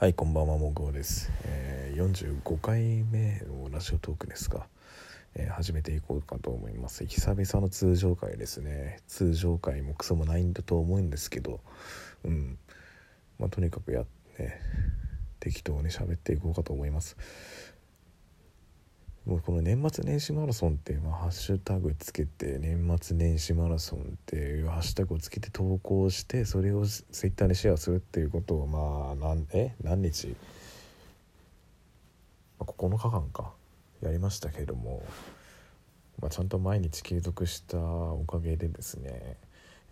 はい、こんばんは、もぐおです。えー、45回目のラジオトークですが、えー始めていこうかと思います。久々の通常回ですね。通常回もクソもないんだと思うんですけど、うん。まあ、とにかくやって、適当に喋っていこうかと思います。もうこの年末年始マラソンって、まあ、ハッシュタグつけて年末年始マラソンっていうハッシュタグをつけて投稿してそれをツイッターにシェアするっていうことをまあなんえ何日、まあ、9日間か。やりましたけども、まあ、ちゃんと毎日継続したおかげでですね、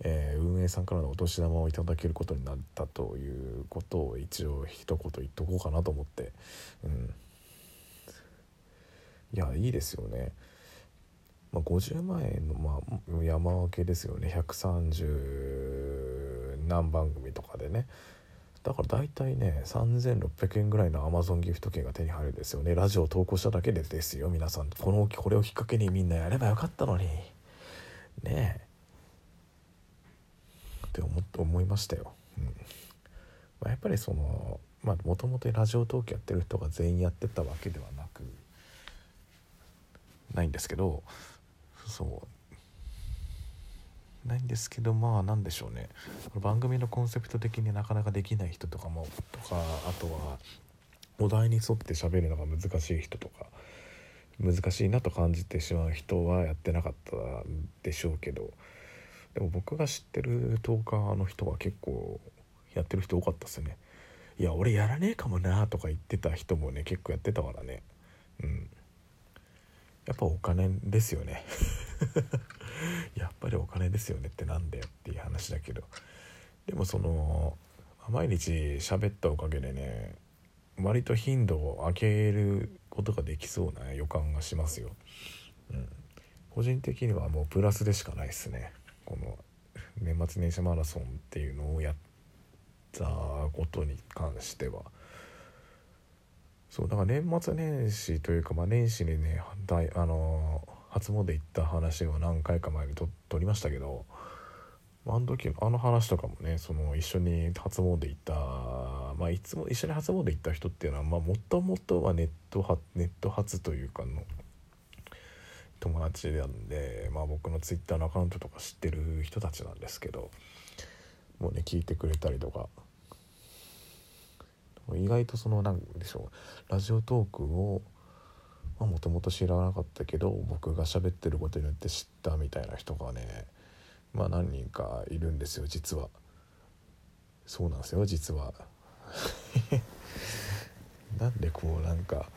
えー運営さんからのお年玉をいただけることになったということを一応一言言っとこうかなと思ってうん。いやいいですよね、まあ、50万円の、まあ、山分けですよね。130何番組とかでね。だから大体ね3600円ぐらいのアマゾンギフト券が手に入るんですよね。ラジオを投稿しただけでですよ皆さん。このこれをきっかけにみんなやればよかったのに。ねえ。って思っ思いましたよ、うん。まあ、やっぱりそのまあもともとラジオトークやってる人が全員やってたわけではなくないんですけどそう。ないんですけどまあなんでしょうね。番組のコンセプト的になかなかできない人とかもとかあとはお題に沿って喋るのが難しい人とか難しいなと感じてしまう人はやってなかったでしょうけどでも僕が知ってるトーカーの人は結構やってる人多かったですね。いや俺やらねえかもなとか言ってた人もね結構やってたからね。うん。やっぱお金ですよね。やっぱりお金ですよねってなんだよっていう話だけど。でもその毎日喋ったおかげでね割と頻度を上げることができそうな予感がしますよ、うん、個人的にはもうプラスでしかないですね。この年末年始マラソンっていうのをやったことに関しては。そうだから年末年始というか、まあ、年始にね大あの初詣行った話を何回か前にと撮りましたけどあの時あの話とかもねその一緒に初詣行ったまあいつも一緒に初詣行った人っていうのはまあもともとはネットはネット初というかの友達なんで、まあ、僕のツイッターのアカウントとか知ってる人たちなんですけどもうね聞いてくれたりとか意外とそのなんでしょうラジオトークをもともと知らなかったけど僕が喋ってることによって知ったみたいな人がねまあ何人かいるんですよ実は。そうなんですよ実は。なんでこうなんか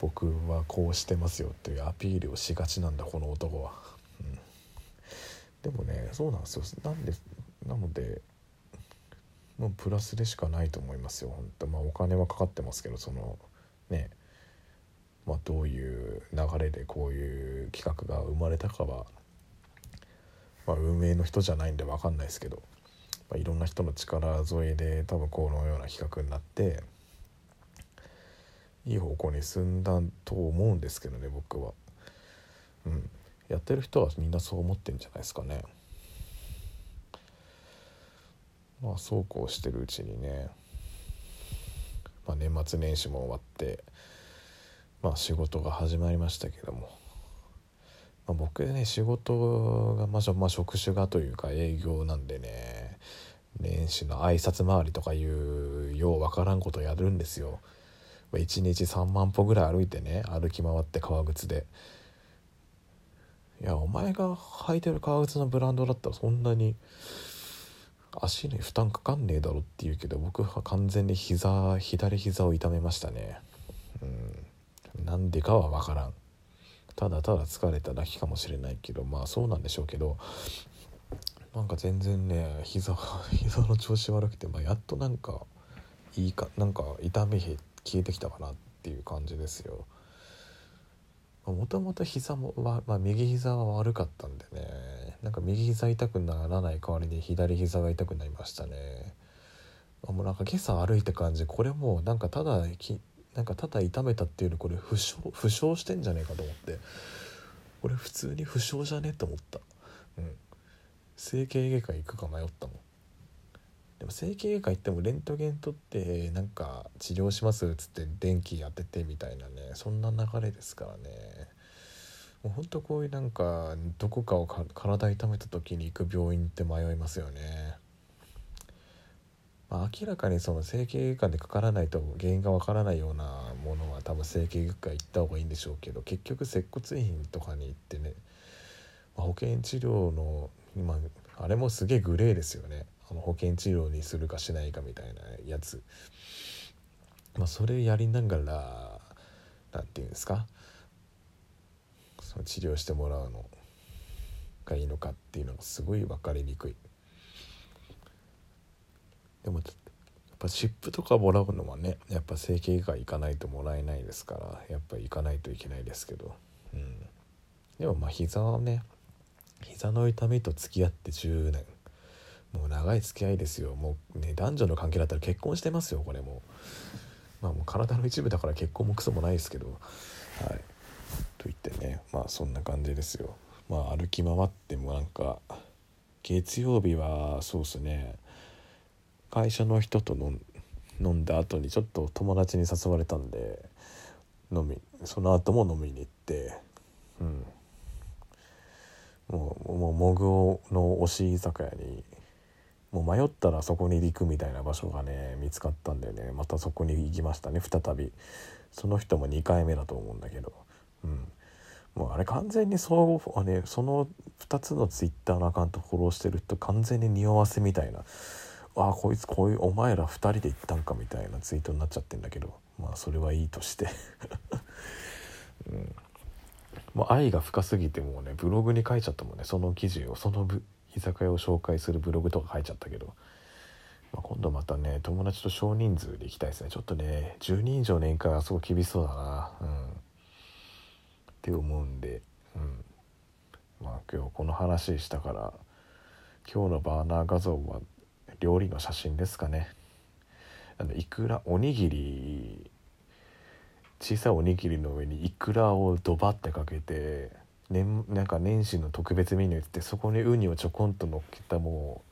僕はこうしてますよっていうアピールをしがちなんだこの男は、うん、でもねそうなんですよ。なんでなのでもうプラスでしかないと思いますよ本当まあお金はかかってますけどそのねまあどういう流れでこういう企画が生まれたかは、まあ、運営の人じゃないんで分かんないですけど、まあ、いろんな人の力添えで多分このような企画になっていい方向に進んだと思うんですけどね僕は。うん、やってる人はみんなそう思ってんじゃないですかね。まあそうこうしてるうちにね、まあ、年末年始も終わってまあ仕事が始まりましたけども、まあ、僕ね仕事が、まあ、ま職種がというか営業なんでね年始の挨拶回りとかいうようわからんことやるんですよ。1日3万歩ぐらい歩いてね歩き回って革靴でいやお前が履いてる革靴のブランドだったらそんなに足に負担かかんねえだろって言うけど僕は完全に膝左膝を痛めましたね。うん。なんでかは分からん。ただただ疲れただけかもしれないけどまあそうなんでしょうけどなんか全然ね膝 膝の調子悪くて、まあ、やっとなんかいいかなんか痛み消えてきたかなっていう感じですよ。もともと膝もは、まあ、右膝は悪かったんでね。なんか右膝痛くならない代わりに左膝が痛くなりましたね。もうなんか今朝歩いた感じこれもうなんかただきなんかただ痛めたっていうよりこれ負傷負傷してんじゃねえかと思って。これ普通に負傷じゃねえと思った。うん。整形外科行くか迷ったもん。でも整形外科行ってもレントゲン取ってなんか治療しますっつって電気当ててみたいなねそんな流れですからねもうほんとこういうなんかどこかをか体痛めた時に行く病院って迷いますよね。まあ、明らかにその整形外科でかからないと原因がわからないようなものは多分整形外科行った方がいいんでしょうけど結局接骨院とかに行ってね、まあ、保険治療の今あれもすげえグレーですよねあの保険治療にするかしないかみたいなやつ、まあ、それやりながら何て言うんですか？その治療してもらうのがいいのかっていうのがすごい分かりにくい。でもやっぱ湿布とかもらうのはねやっぱ整形外科行かないともらえないですからやっぱ行かないといけないですけど、うん、でもまあ膝はね膝の痛みと付き合って10年。もう長い付き合いですよ。もうね男女の関係だったら結婚してますよこれも。まあもう体の一部だから結婚もクソもないですけど。はい。と言ってねまあそんな感じですよ。まあ歩き回ってもなんか月曜日はそうっすね。会社の人と飲んだ後にちょっと友達に誘われたんで飲みその後も飲みに行ってうん。もうもうモグオの推し居酒屋にもう迷ったらそこに行くみたいな場所がね見つかったんでね。またそこに行きましたね再び。その人も2回目だと思うんだけど。うん。もうあれ完全にそう、ね、その2つのツイッターのアカウントフォローしてる人完全に匂わせみたいな。あこいつこういうお前ら2人で行ったんかみたいなツイートになっちゃってんだけど。まあそれはいいとして。うん。もう愛が深すぎてもうねブログに書いちゃったもんね。その記事をその居酒屋を紹介するブログとか書いちゃったけど、まあ、今度またね友達と少人数で行きたいですね。ちょっとね10人以上年会はすごい厳しそうだな。うん。って思うんで。うん。まあ今日この話したから今日のバーナー画像は料理の写真ですかね。あのいくらおにぎり小さいおにぎりの上にいくらをドバってかけて年なんか年始の特別メニューってそこにウニをちょこんと乗っけたも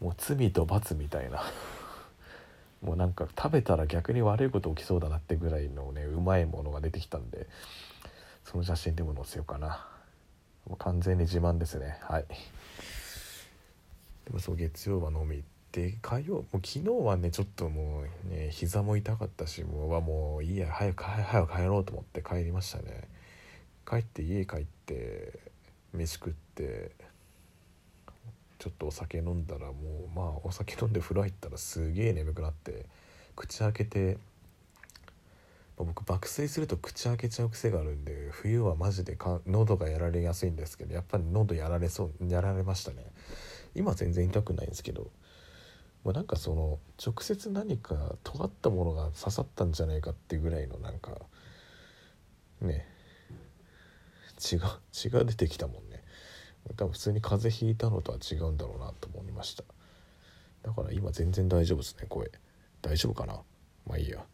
うもう罪と罰みたいな。もうなんか食べたら逆に悪いこと起きそうだなってぐらいのねうまいものが出てきたんでその写真でも載せようかな。もう完全に自慢ですね。はい。でもそう月曜は飲み行って火曜もう昨日はねちょっともうね膝も痛かったしもうはもういいや早く早く帰ろうと思って帰りましたね。帰って家帰って飯食ってちょっとお酒飲んだらもうまあお酒飲んで風呂入ったらすげえ眠くなって口開けて僕爆睡すると口開けちゃう癖があるんで冬はマジでか喉がやられやすいんですけどやっぱり喉やられそうやられましたね。今全然痛くないんですけどもうなんかその直接何か尖ったものが刺さったんじゃないかっていうぐらいのなんかね。血が 血が出てきたもんね。多分普通に風邪ひいたのとは違うんだろうなと思いました。だから今全然大丈夫ですね声。大丈夫かな？まあいいや。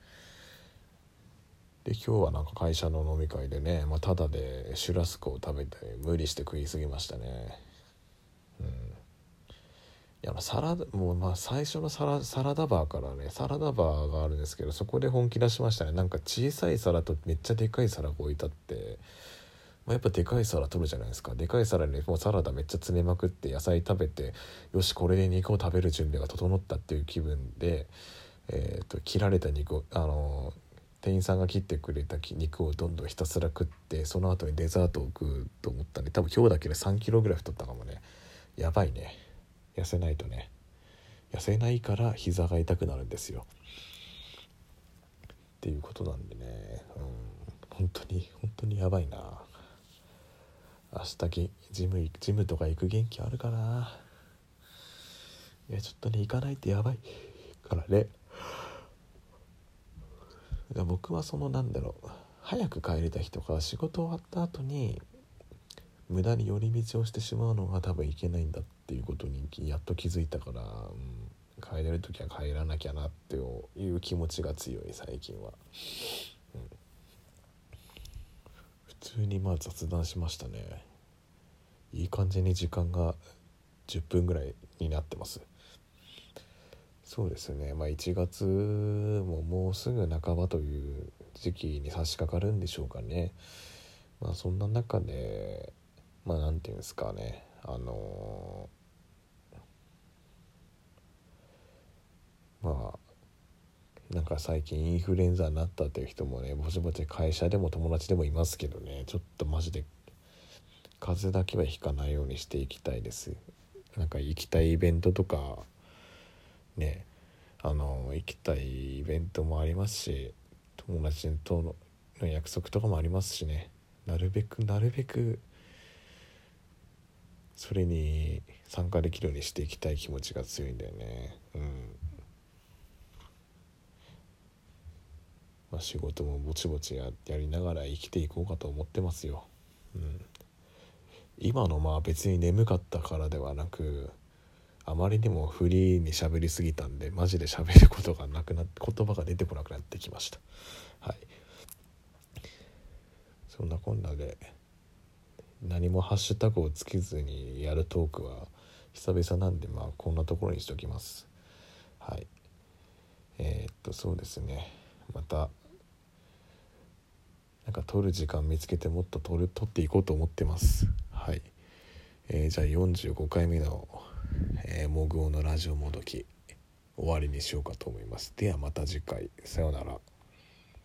で今日はなんか会社の飲み会でね、まあ、ただでシュラスコを食べて無理して食い過ぎましたね。うん。いやサラダもうまあ最初のサラサラダバーからねサラダバーがあるんですけどそこで本気出しましたね。なんか小さい皿とめっちゃでかい皿が置いてあって、まあ、やっぱでかい皿取るじゃないですか。でかい皿にもうサラダめっちゃ詰めまくって野菜食べてよしこれで肉を食べる準備が整ったっていう気分で、えーと、切られた肉をあの店員さんが切ってくれた肉をどんどんひたすら食ってその後にデザートを食うと思ったんで多分今日だけで3キロぐらい太ったかもね。やばいね。痩せないとね。痩せないから膝が痛くなるんですよ。っていうことなんでね。うん。本当に本当にやばいな。明日ジムジムとか行く元気あるかな。いやちょっとね行かないとやばいからね。僕はそのなんだろう。早く帰りた日とか仕事終わった後に無駄に寄り道をしてしまうのが多分いけないんだっていうことにやっと気づいたから、うん、帰れる時は帰らなきゃなっていう気持ちが強い最近は、通にまあ雑談しましたね。いい感じに時間が10分ぐらいになってます。そうですね。まあ1月ももうすぐ半ばという時期に差し掛かるんでしょうかね。まあそんな中でまあ何て言うんですかね。あのまあなんか最近インフルエンザになったっていう人もねぼちぼち会社でも友達でもいますけどねちょっとマジで風邪だけはひかないようにしていきたいです。なんか行きたいイベントとかねあの行きたいイベントもありますし友達との約束とかもありますしね。なるべくなるべくそれに参加できるようにしていきたい気持ちが強いんだよね。うん。まあ仕事もぼちぼちややりながら生きていこうかと思ってますよ。うん。今のまあ別に眠かったからではなくあまりにもフリーに喋りすぎたんでマジで喋ることがなくなって言葉が出てこなくなってきました。はい。そんなこんなで何もハッシュタグをつけずにやるトークは久々なんでまあこんなところにしておきます。はい。えー、っとそうですね。またなんか撮る時間見つけてもっと撮る撮っていこうと思ってます。はい、えー、じゃあ45回目の「えー、モグオのラジオもどき」終わりにしようかと思います。ではまた次回。さようなら。